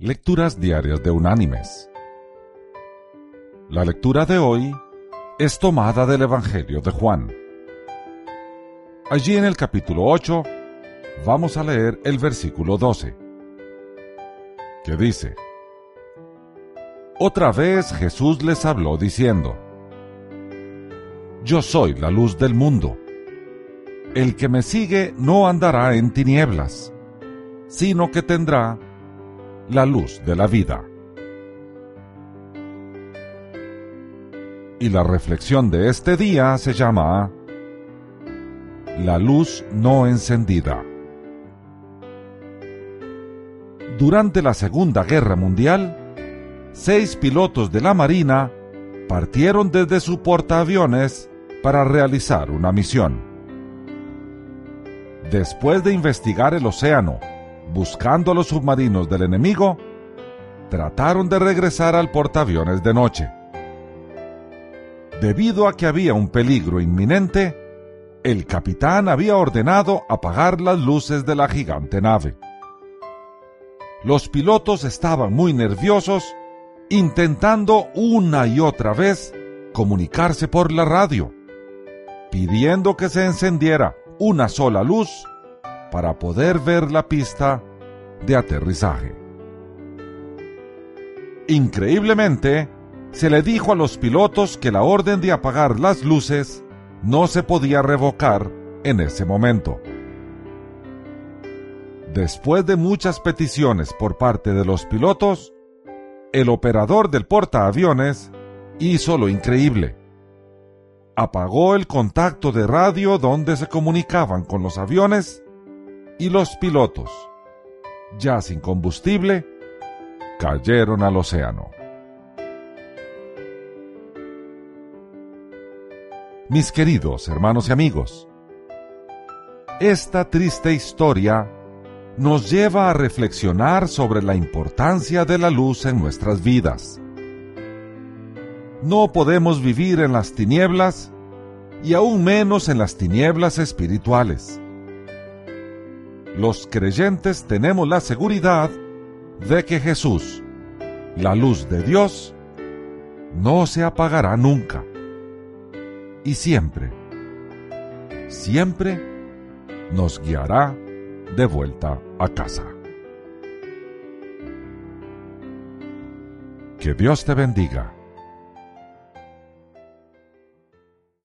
Lecturas Diarias de Unánimes. La lectura de hoy es tomada del Evangelio de Juan. Allí en el capítulo 8 vamos a leer el versículo 12, que dice, Otra vez Jesús les habló diciendo, Yo soy la luz del mundo. El que me sigue no andará en tinieblas, sino que tendrá la luz de la vida. Y la reflexión de este día se llama La luz no encendida. Durante la Segunda Guerra Mundial, seis pilotos de la Marina partieron desde su portaaviones para realizar una misión. Después de investigar el océano buscando a los submarinos del enemigo, trataron de regresar al portaaviones de noche. Debido a que había un peligro inminente, el capitán había ordenado apagar las luces de la gigante nave. Los pilotos estaban muy nerviosos, intentando una y otra vez comunicarse por la radio, pidiendo que se encendiera una sola luz para poder ver la pista de aterrizaje. Increíblemente, se le dijo a los pilotos que la orden de apagar las luces no se podía revocar en ese momento. Después de muchas peticiones por parte de los pilotos, el operador del portaaviones hizo lo increíble. Apagó el contacto de radio donde se comunicaban con los aviones y los pilotos, ya sin combustible, cayeron al océano. Mis queridos hermanos y amigos, esta triste historia nos lleva a reflexionar sobre la importancia de la luz en nuestras vidas. No podemos vivir en las tinieblas y aún menos en las tinieblas espirituales los creyentes tenemos la seguridad de que Jesús, la luz de Dios, no se apagará nunca. Y siempre, siempre nos guiará de vuelta a casa. Que Dios te bendiga.